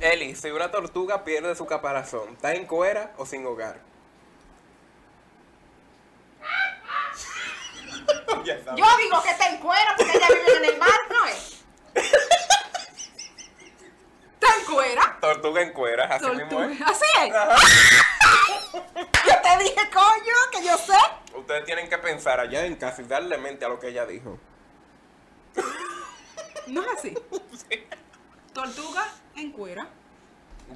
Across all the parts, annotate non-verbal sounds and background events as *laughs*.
Eli, si una tortuga pierde su caparazón, ¿está en cuera o sin hogar? *laughs* Ya sabes. Yo digo que está en cuera porque ella vive en el mar, ¿no es? ¿Está en cuera? Tortuga en cuera, así mismo es. ¿Así es? *laughs* Yo te dije, coño, que yo sé. Ustedes tienen que pensar allá en casa y darle mente a lo que ella dijo. No es así. *laughs* Tortuga en cuera.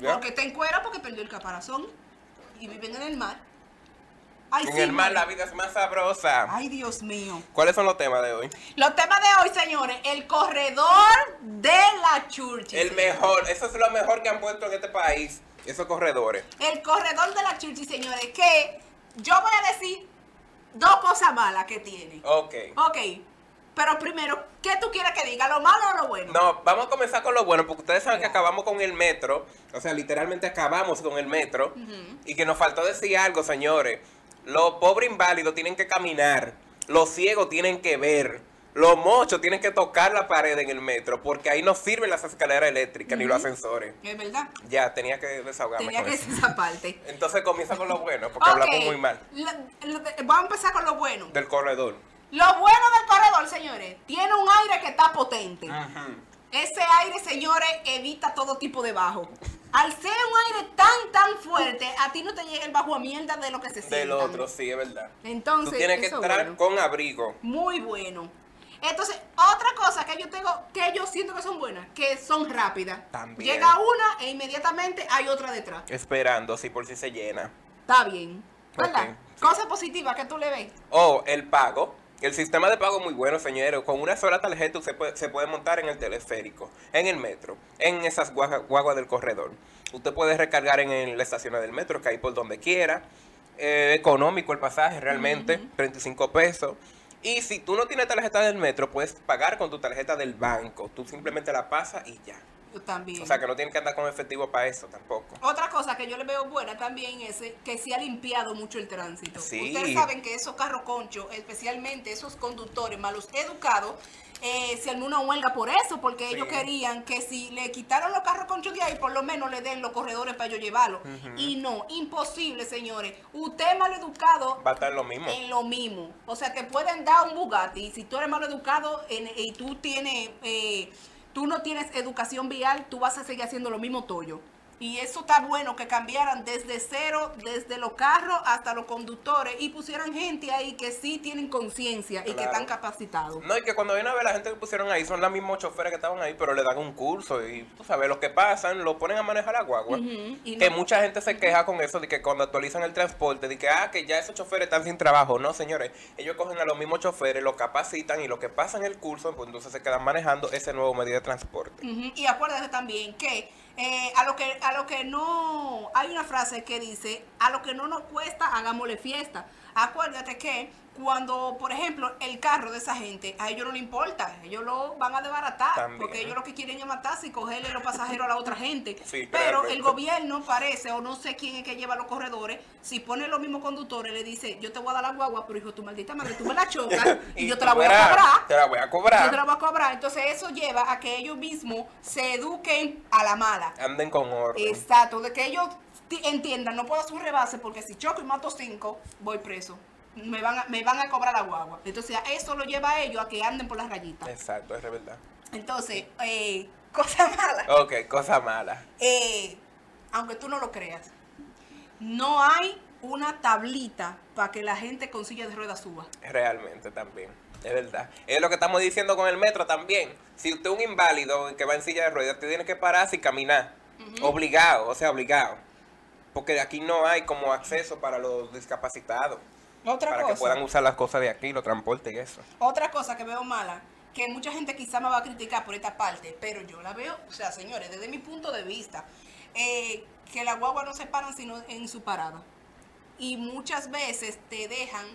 Porque está en cuera porque perdió el caparazón. Y viven en el mar. Ay, En sí, el mar la vida es más sabrosa. Ay, Dios mío. ¿Cuáles son los temas de hoy? Los temas de hoy, señores. El corredor de la Churchill. El mejor, eso es lo mejor que han puesto en este país. Esos corredores. El corredor de la Churchill, señores. Que yo voy a decir dos cosas malas que tiene. Ok. Ok. Pero primero, ¿qué tú quieres que diga? ¿Lo malo o lo bueno? No, vamos a comenzar con lo bueno, porque ustedes saben que acabamos con el metro. O sea, literalmente acabamos con el metro. Y que nos faltó decir algo, señores. Los pobres inválidos tienen que caminar. Los ciegos tienen que ver. Los mochos tienen que tocar la pared en el metro. Porque ahí no sirven las escaleras eléctricas ni los ascensores. Es verdad. Ya, tenía que desahogarme Tenía con que decir esa parte. *laughs* Entonces comienza con lo bueno, porque hablamos muy mal la- vamos a empezar con lo bueno. del corredor. Lo bueno del corredor, señores, tiene un aire que está potente. Ese aire, señores, evita todo tipo de bajo. Al ser un aire tan, tan fuerte, a ti no te llega el bajo a mierda de lo que se siente. Del otro, sí, es verdad. Entonces, Tú tienes que entrar bueno. con abrigo. Muy bueno. Entonces, otra cosa que yo tengo, que yo siento que son buenas, que son rápidas. También. Llega una e inmediatamente hay otra detrás. Esperando, si por si se llena. Está bien. ¿Verdad? Ok, sí. Cosa positiva que tú le ves. O el pago. El sistema de pago es muy bueno, señores. Con una sola tarjeta usted puede- se puede montar en el teleférico, en el metro, en esas guaguas del corredor. Usted puede recargar en la estación del metro, que hay por donde quiera. Eh, económico el pasaje, realmente, 35 pesos. Y si tú no tienes tarjeta del metro, puedes pagar con tu tarjeta del banco. Tú simplemente la pasas y ya. También. O sea que no tienes que andar con efectivo para eso tampoco. Otra cosa que yo le veo buena también es que se ha limpiado mucho el tránsito. Sí. Ustedes saben que esos carros conchos, especialmente esos conductores malos educados, eh, se armó una huelga por eso, porque Sí. ellos querían que si le quitaron los carros conchos de ahí, por lo menos le den los corredores para ellos llevarlos. Y no, imposible, señores. Usted mal educado Va a estar lo mismo. en lo mismo. O sea, te pueden dar un Bugatti. Si tú eres mal educado en- y tú tienes, eh, tú no tienes educación vial, tú vas a seguir haciendo lo mismo tuyo. Y eso está bueno que cambiaran desde cero, desde los carros hasta los conductores y pusieran gente ahí que sí tienen conciencia y que están capacitados. No, y que cuando viene a ver la gente que pusieron ahí son los mismos choferes que estaban ahí, pero le dan un curso y tú sabes, los que pasan lo ponen a manejar la guagua. Y Que no- mucha gente se queja con eso de que cuando actualizan el transporte, de que, ah, que ya esos choferes están sin trabajo. No, señores, ellos cogen a los mismos choferes, los capacitan y los que pasan el curso, pues entonces se quedan manejando ese nuevo medio de transporte. Y acuérdate también que eh, a lo que a lo que no hay una frase que dice a lo que no nos cuesta hagámosle fiesta. Acuérdate que cuando, por ejemplo, el carro de esa gente, a ellos no les importa, ellos lo van a desbaratar, También. porque ellos lo que quieren es matarse y cogerle los pasajeros a la otra gente. *laughs* Sí, Pero el gobierno parece, o no sé quién es que lleva los corredores, si pone los mismos conductores, le dice, yo te voy a dar la guagua, pero hijo, tu maldita madre, tú me la *laughs* chocas y, yo te la voy a cobrar. Te la voy a Yo te la cobrar. voy a cobrar. Entonces eso lleva a que ellos mismos se eduquen a la mala. Anden con orden. Exacto, de que ellos entiendan, no puedo hacer un rebase porque si choco y mato cinco, voy preso. Me van a, me van a cobrar la guagua. Entonces eso lo lleva a ellos a que anden por las rayitas. Exacto, es de verdad. Entonces, eh, *laughs* cosa mala. Ok, cosa mala. Eh, aunque tú no lo creas, no hay una tablita para que la gente con silla de ruedas suba. Realmente también. Es verdad. Es lo que estamos diciendo con el metro también. Si usted es un inválido que va en silla de ruedas, usted tiene que pararse y caminar. Obligado, o sea, obligado. Porque aquí no hay como acceso para los discapacitados. Otra para que cosa. puedan usar las cosas de aquí, los transportes y eso. Otra cosa que veo mala, que mucha gente quizá me va a criticar por esta parte, pero yo la veo, o sea, señores, desde mi punto de vista, eh, que la guagua no se paran sino en su parada. Y muchas veces te dejan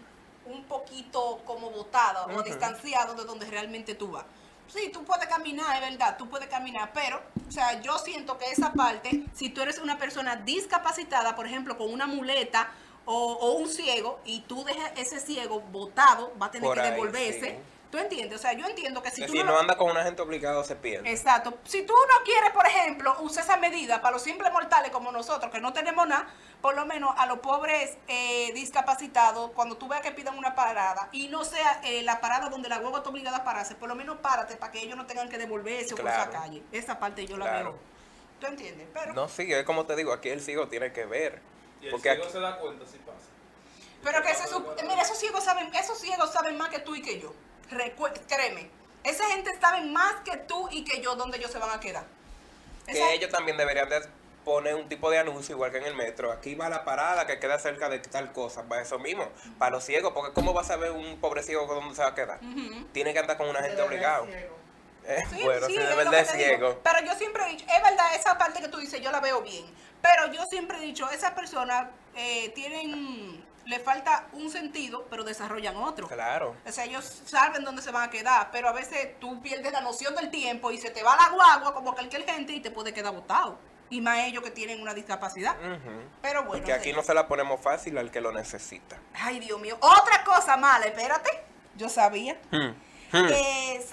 un poquito como botada o distanciado de donde realmente tú vas. Sí, tú puedes caminar, es verdad, tú puedes caminar, pero, o sea, yo siento que esa parte, si tú eres una persona discapacitada, por ejemplo, con una muleta o, o un ciego, y tú dejas ese ciego botado, va a tener Por que ahí, devolverse, sí. ¿Tú entiendes? O sea, yo entiendo que si tú si no anda con una gente obligado se pierde. Exacto. Si tú no quieres, por ejemplo, usar esa medida para los simples mortales como nosotros, que no tenemos nada, por lo menos a los pobres eh, discapacitados, cuando tú veas que pidan una parada y no sea eh, la parada donde la hueva está obligada a pararse, por lo menos párate para que ellos no tengan que devolverse o Claro. cruzar calle. Esa parte yo la veo. ¿Tú entiendes? Pero, No, sí, es como te digo, aquí el ciego tiene que ver. Y el Porque ciego aquí, se da cuenta si pasa. pero que sup- mira, esos ciegos saben, esos ciegos saben más que tú y que yo. Recue- créeme. Esa gente sabe más que tú y que yo dónde ellos se van a quedar. que ellos también deberían de poner un tipo de anuncio igual que en el metro. Aquí va la parada que queda cerca de tal cosa, para eso mismo, para los ciegos, porque ¿cómo va a saber un pobre ciego dónde se va a quedar? Tiene que andar con una gente obligado. Eh, Sí, *laughs* bueno, sí, es digo. Pero yo siempre he dicho, es verdad, esa parte que tú dices, yo la veo bien. Pero yo siempre he dicho, esas personas eh, tienen, le falta un sentido, pero desarrollan otro. Claro. O sea, ellos saben dónde se van a quedar, pero a veces tú pierdes la noción del tiempo y se te va la guagua como cualquier gente y te puede quedar botado. Y más ellos que tienen una discapacidad. Pero bueno. Porque aquí no se la ponemos fácil al que lo necesita. Ay, Dios mío. Otra cosa mala, espérate. Yo sabía. Hmm. Hmm. Es-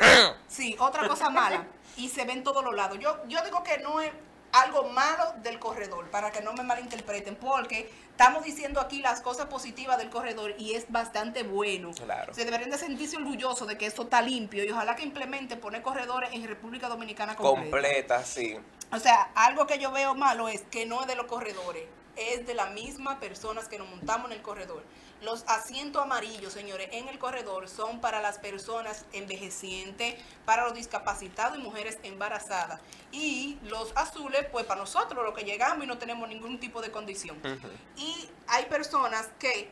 sí, otra cosa mala. Y se ve en todos los lados. Yo, yo digo que no es algo malo del corredor, para que no me malinterpreten, porque estamos diciendo aquí las cosas positivas del corredor y es bastante bueno. Claro. Se deberían de sentirse orgullosos de que esto está limpio y ojalá que implemente poner corredores en República Dominicana completa. Completa, sí. O sea, algo que yo veo malo es que no es de los corredores, es de las mismas personas que nos montamos en el corredor. Los asientos amarillos, señores, en el corredor son para las personas envejecientes, para los discapacitados y mujeres embarazadas. Y los azules, pues para nosotros, los que llegamos y no tenemos ningún tipo de condición. Y hay personas que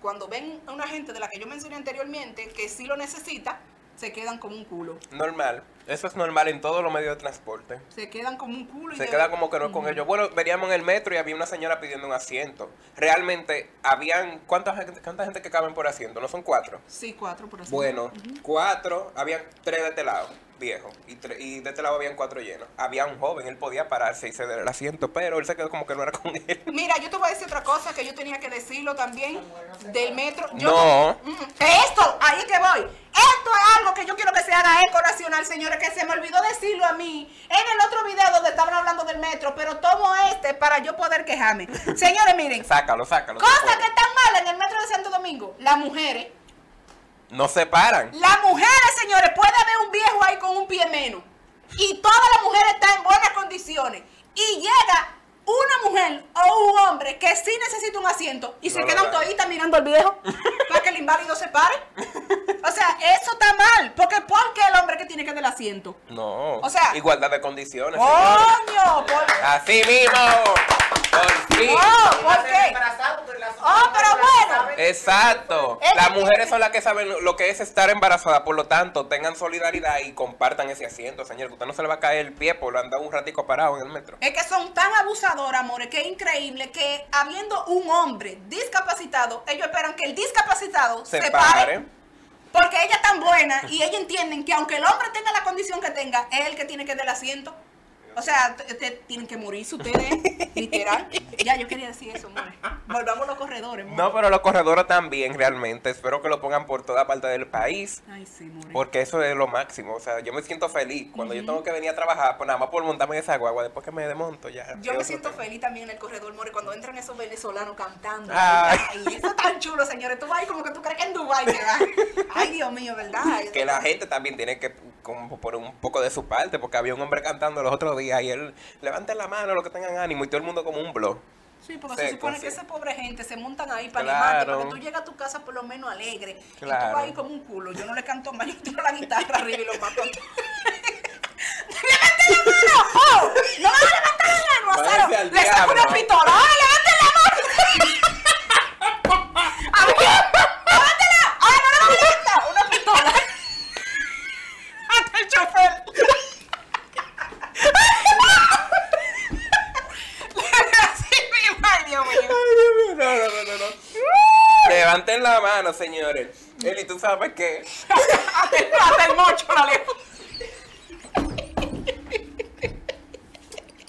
cuando ven a una gente de la que yo mencioné anteriormente, que sí lo necesita, se quedan como un culo. Normal. Eso es normal en todos los medios de transporte. Se quedan como un culo. y Se queda como que no es con ellos. Bueno, veníamos en el metro y había una señora pidiendo un asiento. Realmente, habían. ¿Cuánta gente, cuánta gente que caben por asiento? ¿No son cuatro? Sí, cuatro por así. Bueno, cuatro, habían tres de este lado, viejo, y, tre- y de este lado habían cuatro llenos. Había un joven, él podía pararse y ceder el asiento, pero él se quedó como que no era con él. *laughs* Mira, yo te voy a decir otra cosa que yo tenía que decirlo también del metro. Yo No. Mm, es que voy. Esto es algo que yo quiero que se haga eco nacional, señores, que se me olvidó decirlo a mí en el otro video donde estaban hablando del metro, pero tomo este para yo poder quejarme. *laughs* Señores, miren, Sácalo, sácalo. cosas que están mal en el metro de Santo Domingo. Las mujeres, No se paran. las mujeres, señores, puede haber un viejo ahí con un pie menos. Y todas las mujeres están en buenas condiciones. Y llega una mujer o un hombre que sí necesita un asiento y se No quedan dan. toditas mirando al viejo *laughs* para el inválido se pare. O sea, eso está mal. Porque ¿por qué el hombre que tiene que dar el asiento? No. O sea- Igualdad de condiciones. ¡Coño! ¿Por, Así mismo. Por fin. no, ¿por qué? Oh, pero bueno. Exacto. Es Las mujeres son las que saben lo- que es estar embarazada, por lo tanto, tengan solidaridad y compartan ese asiento, señor. que Usted no se le va a caer el pie por andar un ratico parado en el metro. Es que son tan abusadores, amores, que es increíble que habiendo un hombre discapacitado, ellos esperan que el discapacitado Se. Porque ella es tan buena y ellos entienden que aunque el hombre tenga la condición que tenga, es el que tiene que dar el asiento. O sea, tienen que morirse ustedes, *laughs* literal. Ya, yo quería decir eso, amores. Volvamos a los corredores, more. No, pero los corredores también, realmente. Espero que lo pongan por toda parte del país. Ay, sí, more. Porque eso es lo máximo. O sea, yo me siento feliz. Cuando yo tengo que venir a trabajar, pues nada más por montarme en esa guagua, después que me desmonto ya. Yo me siento tema. feliz también en el corredor, More, cuando entran esos venezolanos cantando. Ay. Ay, eso es tan chulo, señores. Tú vas ahí como que tú crees que en Dubái te vas. *laughs* Ay, Dios mío, ¿verdad? Que la gente también tiene que como poner un poco de su parte, porque había un hombre cantando los otros días y él, levanten la mano los que tengan ánimo y todo el mundo como un blog. Sí, porque se Seco, supone sí. que esa pobre gente se montan ahí para Claro. animarte, para que tú llegas a tu casa por lo menos alegre. Y tú Claro. vas ahí como un culo. Yo no le canto más, *laughs* yo tiro la guitarra arriba y lo mato. *laughs* ¡Levanten la mano! ¡Oh! ¡No a levantar la mano, Acero! ¡Le saco una pistola! ¡Ay, levanten Levanten la mano, señores. Eli, ¿tú sabes qué? Hasta el mocho la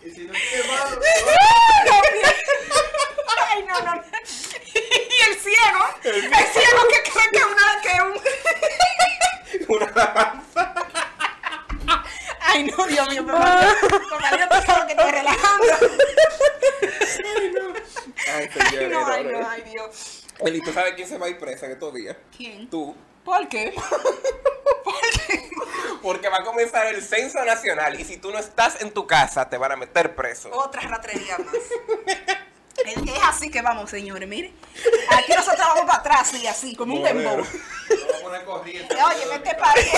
Y si no quemado. *laughs* Ay, no, no. Y el ciego. El, el ciego que cree que una. Que un... una alabanza. Ay, no, Dios mío, papá. Papá, yo te que te relajando. Ay, no. Ay, señor, ay, no, ay, no, ay, Dios. Eli, ¿tú sabes quién se va a ir presa en estos días? ¿Quién? Tú. *laughs* ¿Por qué? Porque va a comenzar el censo nacional y si tú no estás en tu casa te van a meter preso. Otra ratrería más. Es así que vamos, señores, miren. Aquí nosotros vamos para atrás y así, como un dembow. Vamos a poner corriente. Oye, me te paré.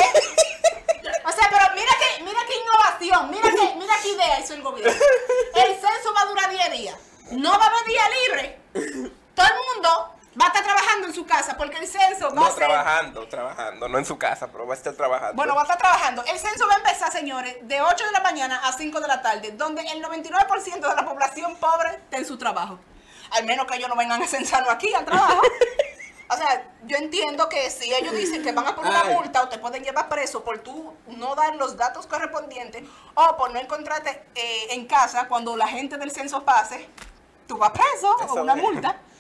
O sea, pero mira que, mira qué innovación, mira que, mira qué idea hizo el gobierno. El censo va a durar 10 días. No va a haber día libre. Todo el mundo va a estar trabajando en su casa porque el censo va No a ser. trabajando, trabajando, no en su casa, pero va a estar trabajando. Bueno, va a estar trabajando. El censo va a empezar, señores, de 8 de la mañana a 5 de la tarde, donde el 99% de la población pobre está en su trabajo. Al menos que ellos no vengan a censarnos aquí al trabajo. *laughs* O sea, yo entiendo que si ellos dicen que van a poner una multa o te pueden llevar preso por tú no dar los datos correspondientes o por no encontrarte eh, en casa cuando la gente del censo pase, tú vas preso Eso o una multa. *laughs*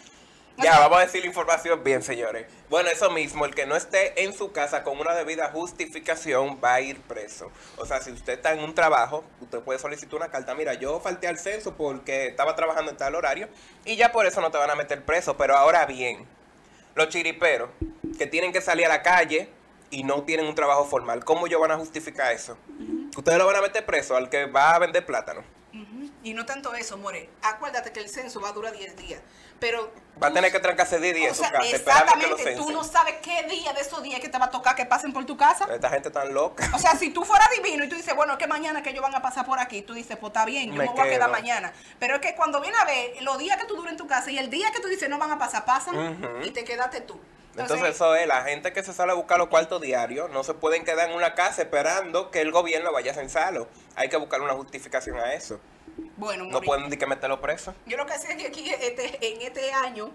Ya, vamos a decir la información bien, señores. Bueno, eso mismo, el que no esté en su casa con una debida justificación va a ir preso. O sea, si usted está en un trabajo, usted puede solicitar una carta. Mira, yo falté al censo porque estaba trabajando en tal horario y ya por eso no te van a meter preso. Pero ahora bien, los chiriperos que tienen que salir a la calle y no tienen un trabajo formal, ¿cómo ellos van a justificar eso? Ustedes lo van a meter preso al que va a vender plátano. Y no tanto eso, More. Acuérdate que el censo va a durar 10 días. Pero. Va a tener que trancarse 10 días o en su sea, casa esperando que exactamente, tú no sabes qué día de esos días que te va a tocar que pasen por tu casa. Esta gente tan loca. O sea, si tú fueras divino y tú dices, bueno, es que mañana que ellos van a pasar por aquí, tú dices, pues está bien, yo Me me, voy a quedar quedo. mañana. Pero es que cuando viene a ver, los días que tú duras en tu casa y el día que tú dices no van a pasar, pasan y te quedaste tú. Entonces eso es, la gente que se sale a buscar los cuartos diarios no se pueden quedar en una casa esperando que el gobierno vaya a censarlo. Hay que buscar una justificación a eso. Bueno, No pueden ni que meterlo preso. yo lo que sé es que aquí este, en este año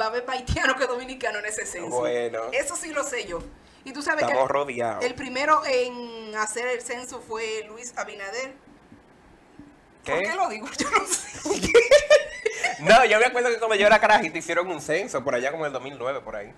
va a haber más haitiano que dominicano en ese censo. Bueno. Eso sí lo sé yo. Y tú sabes Estamos que rodeados. el primero en hacer el censo fue Luis Abinader. ¿Por ¿Qué? qué lo digo? Yo no sé. *laughs* No, yo me acuerdo que cuando yo era carajito hicieron un censo por allá como el 2009, por ahí.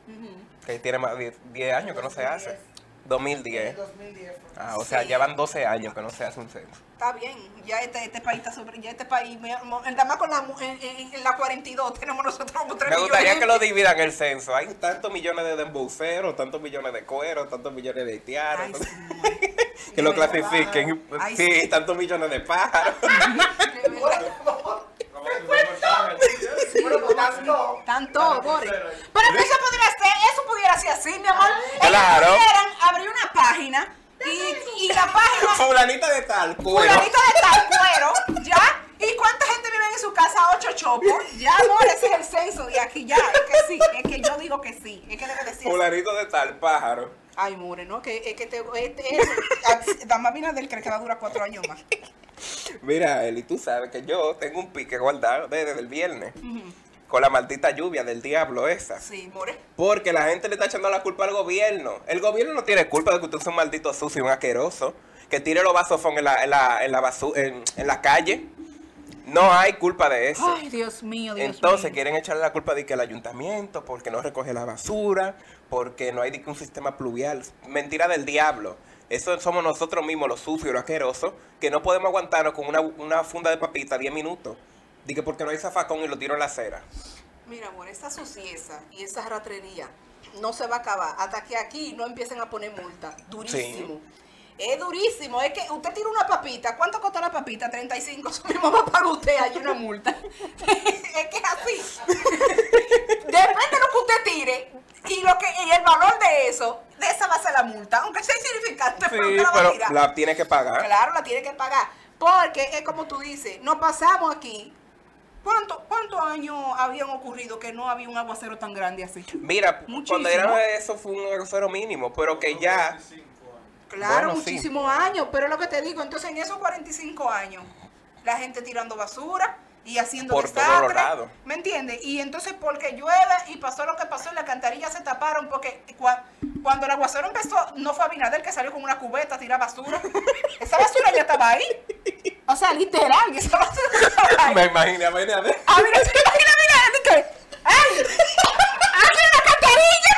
Que tiene más de 10 años que no se hace. 2010. 2010 fue. Ah, o sea, Sí. llevan 12 años que no se hace un censo. Está bien, ya este, este país está sobre, ya este país, nada más con la, en, en- en la 42 tenemos nosotros como 3 Me millones. gustaría que lo dividan el censo. Hay tantos millones de embuceros, tantos millones de cueros, tantos millones de haitianos. Ay, tantos- sí, *laughs* que lo clasifiquen. Ay, sí, sí. tantos millones de pájaros. *laughs* de verdad. Como si fuera un reportaje. Bueno, pues tanto. Tanto, Boris. Pero eso podría ser, eso pudiera ser así, mi amor. Claro. Ellos pudieran abrir una página y, y la página *laughs* Fulanita de tal, cuero. fulanito de tal cuero, ¿ya? ¿Y cuánta gente vive en su casa? Ocho chopos. Ya, amor, ese es el censo de aquí, ya. Es que sí, es que yo digo que sí. Es que debe decir. Fulanito de tal, pájaro. Ay, More, ¿no? Que, es que te, este, es, Dama Binader cree que va a durar cuatro años más. Mira, Eli, tú sabes que yo tengo un pique guardado desde el viernes. Con la maldita lluvia del diablo esa. Sí, More. Porque la gente le está echando la culpa al gobierno. El gobierno no tiene culpa de que usted sea un maldito sucio y un asqueroso. Que tire los vasofón en la, en la, en la, basu- en, en la calle. No hay culpa de eso. Ay, Dios mío, Dios Entonces mío. quieren echarle la culpa de que el ayuntamiento, porque no recoge la basura, porque no hay de que un sistema pluvial. Mentira del diablo. Eso somos nosotros mismos, los sucios los asquerosos, que no podemos aguantarnos con una, una funda de papita 10 minutos. Dije porque no hay zafacón y lo tiro en la acera. Mira, amor, esa sucieza y esa ratrería no se va a acabar hasta que aquí no empiecen a poner multa. Durísimo. Es durísimo. Es que usted tira una papita. ¿Cuánto costó la papita? 35. Eso mismo va a pagar usted allí una multa. *laughs* es que es así. Depende de lo que usted tire y, lo que, y el valor de eso, de esa va a ser la multa. Aunque sea insignificante, pero usted la va a tirar. la tiene que pagar. Claro, la tiene que pagar. Porque es como tú dices, nos pasamos aquí. ¿Cuánto- ¿Cuántos años habían ocurrido que no había un aguacero tan grande así? Mira, Muchísimo. cuando era eso fue un grosero mínimo, pero que ya... 25 años. Claro, Bueno, sí. muchísimos años, pero es lo que te digo, entonces en esos 45 años, la gente tirando basura y haciendo Por desastre. ¿me entiendes? Y entonces porque llueve y pasó lo que pasó las cantarillas se taparon porque cua- cuando el aguacero empezó, no fue Abinader que salió con una cubeta a tirar basura. *laughs* Esa basura ya estaba ahí. O sea, literal, esa basura. Me imaginé Abinader. A ver, ¿te imaginas, mira, de que, ¡ay! ¡Hazle una cantarilla!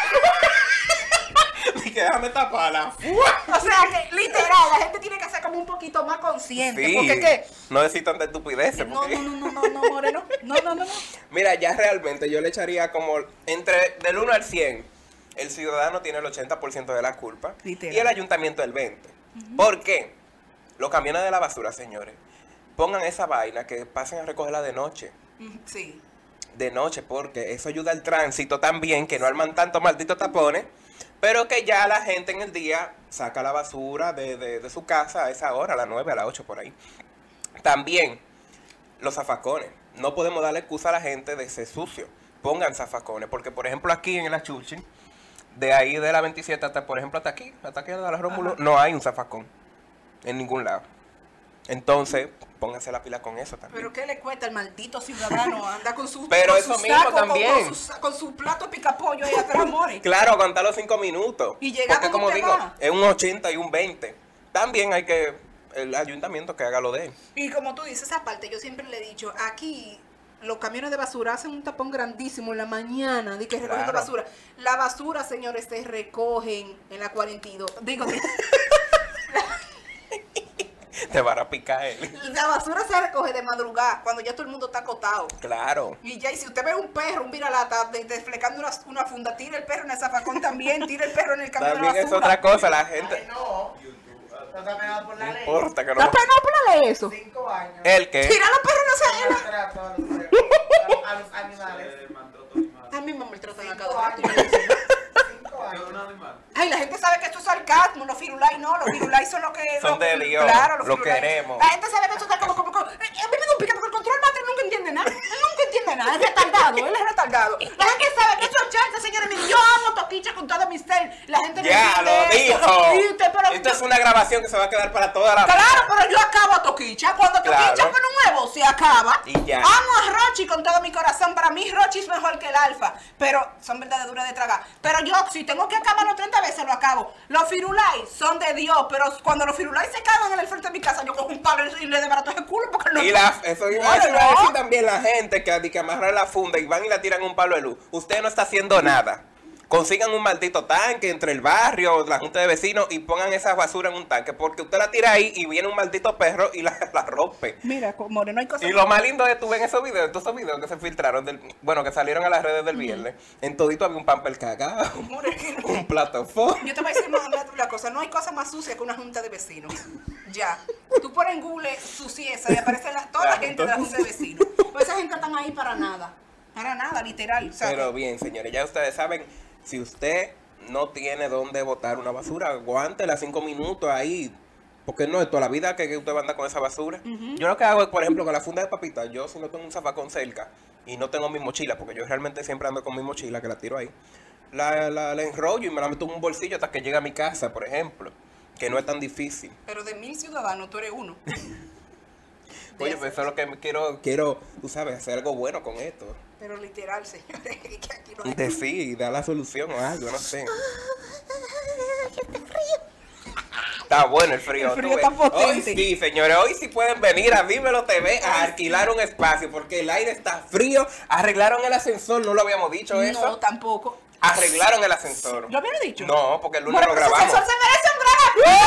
Dije, déjame taparla. O sea que literal, la gente tiene que ser como un poquito más consciente. Sí. Porque es que No decir tanta estupideces. No, porque- no, no, no, no, no, Moreno. No, no, no, no. Mira, ya realmente yo le echaría como entre del 1 al 100. El ciudadano tiene el 80% de la culpa Literal. y el ayuntamiento el 20%. ¿Por qué? Los camiones de la basura, señores. Pongan esa vaina que pasen a recogerla de noche. Sí. De noche, porque eso ayuda al tránsito también, que no arman tantos malditos tapones. Pero que ya la gente en el día saca la basura de, de- de su casa a esa hora, a las 9, a las 8 por ahí. También los zafacones. No podemos darle excusa a la gente de ser sucio. Pongan zafacones, porque por ejemplo aquí en la Chuchi, de ahí de la 27 hasta por ejemplo hasta aquí, hasta aquí de la Rómulo, no hay un zafacón en ningún lado. Entonces, pónganse la pila con eso también. Pero ¿qué le cuesta al maldito ciudadano andar con su, Pero con eso su mismo saco, con- también. Con, su, con su plato picapollo ahí atrás, more? Claro, aguantar los 5 minutos. Y llega Porque como digo, va. es un 80 y un 20. También hay que, el ayuntamiento que haga lo de él. Y como tú dices, aparte, yo siempre le he dicho, aquí los camiones de basura hacen un tapón grandísimo en la mañana, de que Claro. basura. La basura, señores, se recogen en la 42. Digo, *laughs* *laughs* *laughs* Te van a picar él. la basura se recoge de madrugada, cuando ya todo el mundo está acotado. Claro. Y ya, y si usted ve un perro, un viralata, de- desflecando una, una funda, tira el perro en el zafacón también, tira el perro en el camión También de es basura. otra cosa, la Ay, gente. no. No está pegado por la No ley. importa que no. ¿Está penado ponerle eso? Cinco años. ¿El qué? Tira los perros no se Maltrato a los, animales. A mí me maltratan a cada rato. Ay, la gente sabe que esto es sarcasmo, los firulais no, los firulais son los que... Son los- de Dios, Claro, los lo firulais. queremos. La gente sabe que esto está como... como, como- eh, a mí me da un pique porque el control mate nunca entiende nada. Él nunca entiende nada, es retardado, él es retardado. La gente sabe que eso es chance, señores. Yo amo Toquicha con todo mi ser. La gente no Ya entiende lo dijo. Pero- Esto es una grabación que se va a quedar para toda la Claro, pero yo acabo a Toquicha. Cuando Toquicha Claro. pone un huevo, se acaba. Y ya. Amo a Rochi con todo mi corazón. Para mí, Rochi es mejor que el Alfa. Pero son verdades duras de tragar. Pero yo, si tengo que acabarlo 30 veces, lo acabo. Los firulais son de Dios. Pero cuando los firulais se cagan en el frente de mi casa, yo cojo un palo y le desbarato ese culo porque no. Y la, eso iba a decir también la gente que, que amarra la funda y van y la tiran un palo de luz. Usted no está haciendo nada. Consigan un maldito tanque entre el barrio, la junta de vecinos y pongan esa basura en un tanque. Porque usted la tira ahí y viene un maldito perro y la, *laughs* la rompe. Mira, Moreno, hay cosas. Y lo más lindo de tú en esos videos, todos esos videos que se filtraron, del, bueno, que salieron a las redes del viernes, en todito había un pamper cagado, *laughs* *laughs* un plataforma. Yo te voy a decir más una cosa, no hay cosa más sucia que una junta de vecinos. Ya. Tú pones en Google sucieza y aparece la- toda la gente de la junta de vecinos. Pues esa gente están ahí para nada. Para nada, literal. Pero bien, señores, ya ustedes saben, si usted no tiene dónde botar una basura, aguántela cinco minutos ahí. Porque no es toda la vida que, usted va a andar con esa basura. Yo lo que hago es, por ejemplo, con la funda de papitas, yo si no tengo un zafacón cerca y no tengo mi mochila, porque yo realmente siempre ando con mi mochila, que la tiro ahí, la, la, la enrollo y me la meto en un bolsillo hasta que llegue a mi casa, por ejemplo. Que no es tan difícil. pero de mil ciudadanos tú eres uno. *laughs* Oye, pues eso es lo que quiero, quiero, tú sabes, hacer algo bueno con esto. Pero literal, *laughs* señores, que aquí no hay- Decir, dar la solución o algo, no sé. Está bueno el frío. El frío está potente. Hoy sí, señores, hoy sí pueden venir a Dímelo TV a alquilar un espacio porque el aire está frío. Arreglaron el ascensor, no lo habíamos dicho eso. No, tampoco. Arreglaron el ascensor. ¿Lo habían dicho? No, porque el lunes Bueno, lo grabamos. ascensor se merece un gran...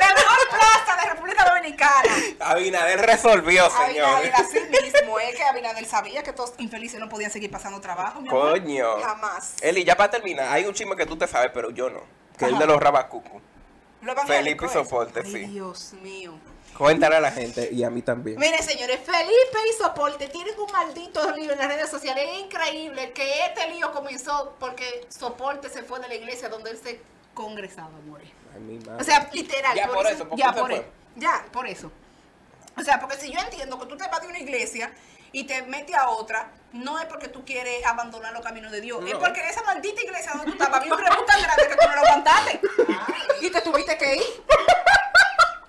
La mejor plaza de República Dominicana. Abinader resolvió, Abinader señores. así mismo, es que Abinader sabía que todos infelices no podían seguir pasando trabajo. mi amor. Coño. Jamás. Eli, ya para terminar, hay un chisme que tú te sabes, pero yo no. Que es el de los rabacucos. Lo Felipe. Soporte, Ay, sí. Dios mío. Cuéntale a la gente y a mí también. Miren, señores, Felipe y Soporte tienen un maldito lío en las redes sociales. Es increíble que este lío comenzó porque Soporte se fue de la iglesia donde él se congresaba, amores. O sea, literal. Ya por eso, ¿por qué ya por fue? Ya, por eso. O sea, porque si yo entiendo que tú te vas de una iglesia y te metes a otra, no es porque tú quieres abandonar los caminos de Dios. Es porque esa maldita iglesia donde tú estabas había un rebú tan grande que tú no lo aguantaste. Y te tuviste que ir.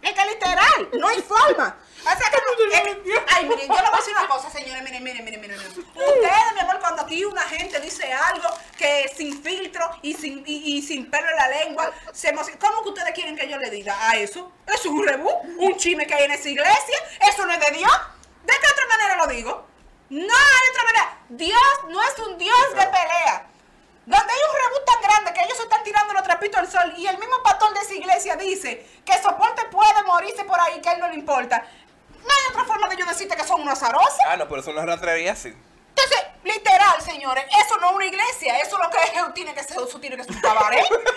Es que literal, no hay forma. O sea que no, es- ay, miren, yo le voy a decir una cosa, señores, miren, miren, miren, miren. miren. Ustedes, mi amor, cuando aquí una gente dice algo que sin filtro y sin, y, y sin pelo en la lengua, se emociona. ¿cómo que ustedes quieren que yo le diga a eso? Eso es un rebú, un chisme que hay en esa iglesia, eso no es de Dios. ¿De qué otra manera lo digo? No hay otra manera. Dios no es un Dios de pelea. donde hay un rebut tan grande que ellos se están tirando los trapitos al sol y el mismo pastor de esa iglesia dice que soporte puede morirse por ahí, que a él no le importa. No hay otra forma de yo decirte que son unos azarosos. Ah, no, pero es una rastrería sí. Entonces, literal, señores, eso no es una iglesia, eso lo que es, tiene que ser, eso tiene que ser un cabaret. *laughs*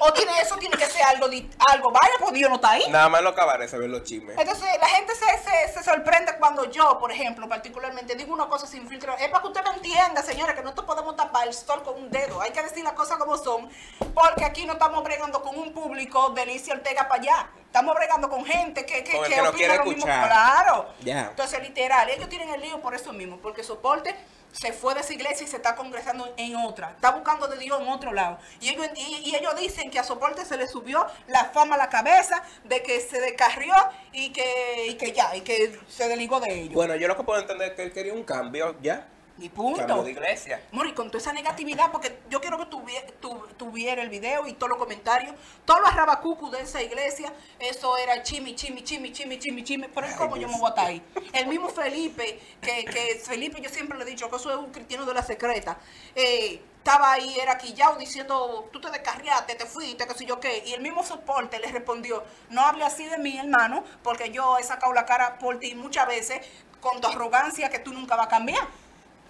o tiene, eso tiene que ser algo, algo, vaya, pues Dios no está ahí. Nada más los cabarets se ven los chismes. Entonces, la gente se, se, se sorprende cuando yo, por ejemplo, particularmente, digo una cosa sin filtro. Es para que usted me entienda, señores, que no te podemos tapar el sol con un dedo. Hay que decir las cosas como son, porque aquí no estamos bregando con un público de Alicia Ortega para allá. Estamos bregando con gente que, que, que que no opina quiere lo mismo. Claro. Ya. Entonces, literal, ellos tienen el lío por eso mismo, porque soporte se fue de esa iglesia y se está congresando en otra. Está buscando de Dios en otro lado. Y ellos, y, ellos dicen que a soporte se le subió la fama a la cabeza, de que se descarrió y que, y que ya, y que se desligó de ellos. Bueno, yo lo que puedo entender es que él quería un cambio ya. Y Cambio punto. de iglesia. Mori, con toda esa negatividad, porque yo quiero que tuviera, tu, tuviera el video y todos los comentarios, todos los rabacucus de esa iglesia, eso era chimi, chimi, chimi, chimi, chimi, chimi, pero es como yo me voy a estar ahí. El mismo Felipe, que, que Felipe yo siempre le he dicho que eso es un cristiano de la secreta, eh, estaba ahí, era quillao diciendo, tú te descarriaste, te fuiste, qué sé yo qué, y el mismo soporte le respondió, no hable así de mí, hermano, porque yo he sacado la cara por ti muchas veces con tu arrogancia que tú nunca vas a cambiar.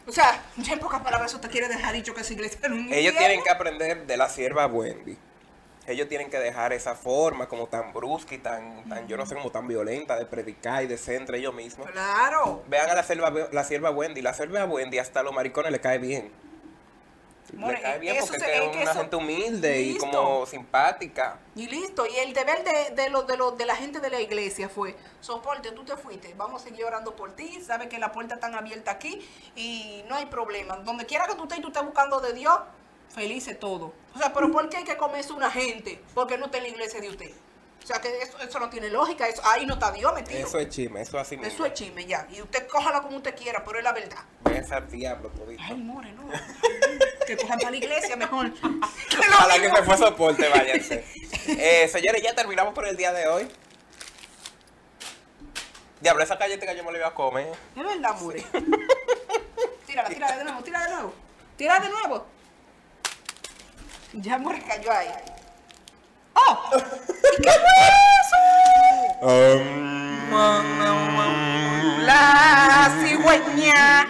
O sea, ya en pocas palabras eso te quiere dejar dicho que esa iglesia era un Ellos tienen que aprender de la sierva Wendy. Ellos tienen que dejar esa forma como tan brusca y tan, tan yo no sé, como tan violenta de predicar y de ser entre ellos mismos. Claro. Vean a la sierva, la sierva Wendy. La sierva Wendy hasta a los maricones le cae bien. Le cae bien porque se- es es que una eso- gente humilde y como simpática. Y listo. Y el deber de, de, lo, de, lo, de la gente de la iglesia fue, soporte, tú te fuiste, vamos a seguir orando por ti, sabes que la puerta está abierta aquí y no hay problema. Donde quiera que tú estés y tú estés buscando de Dios, felices todo. O sea, pero ¿por qué hay que comerse una gente? Porque no está en la iglesia de usted. O sea, que eso, eso no tiene lógica, eso, ahí no está Dios metido. Eso es chisme, eso así mismo. Eso es chisme ya. Y usted cójala como usted quiera, pero es la verdad. Diablo todito. Ay, more, no. *laughs* que cojan para la iglesia mejor. *laughs* Ojalá que se fue soporte, váyanse. Eh, señores, ya terminamos por el día de hoy. Diablo, esa galletita yo me la iba a comer. Es verdad, more. *laughs* Tírala, tírala de nuevo, tírala de nuevo. Tírala de nuevo. Ya more cayó ahí. ¡Oh! ¿Y qué fue eso? *laughs* La cigüeña.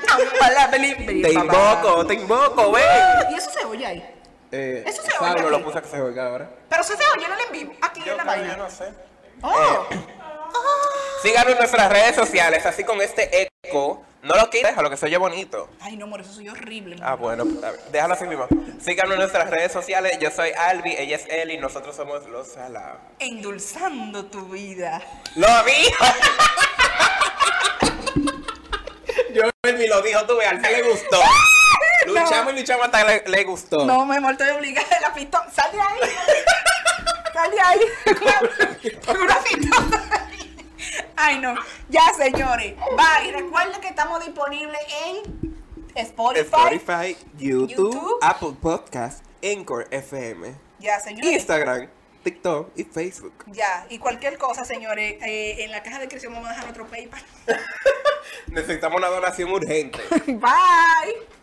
te invoco, ven. ¿Y eso se oye ahí? Eh, Eso se Pablo oye lo aquí. puse a que se oiga ahora. Pero se se oye, no le en vivo. Aquí Yo, en la creo, vaina. yo no sé. ¡Oh! Síganos en nuestras redes sociales, así con este eco. No lo quites, déjalo que se oye bonito. Ay, no, more, eso soy horrible. Ah, bueno, pues, a ver, déjalo así mismo. Síganos en nuestras redes sociales. Yo soy Albi, ella es Eli, nosotros somos los Salados. Endulzando tu vida. ¡Lo dijo! *laughs* Me lo dijo, tú ve, al le gustó. *laughs* Luchamos y luchamos hasta que le, le gustó. No, mi amor, estoy obligada a la pistola. Sal de ahí. Sal de ahí. Con *laughs* una pistola. Ay, no. Ya, señores. Bye. Recuerden que estamos disponibles en Spotify. Spotify, YouTube, YouTube. Apple Podcast, Anchor FM, Ya, señores. Instagram, TikTok y Facebook. Ya. Y cualquier cosa, señores, eh, en la caja de descripción vamos a dejar nuestro PayPal. *laughs* Necesitamos una donación urgente. *laughs* Bye.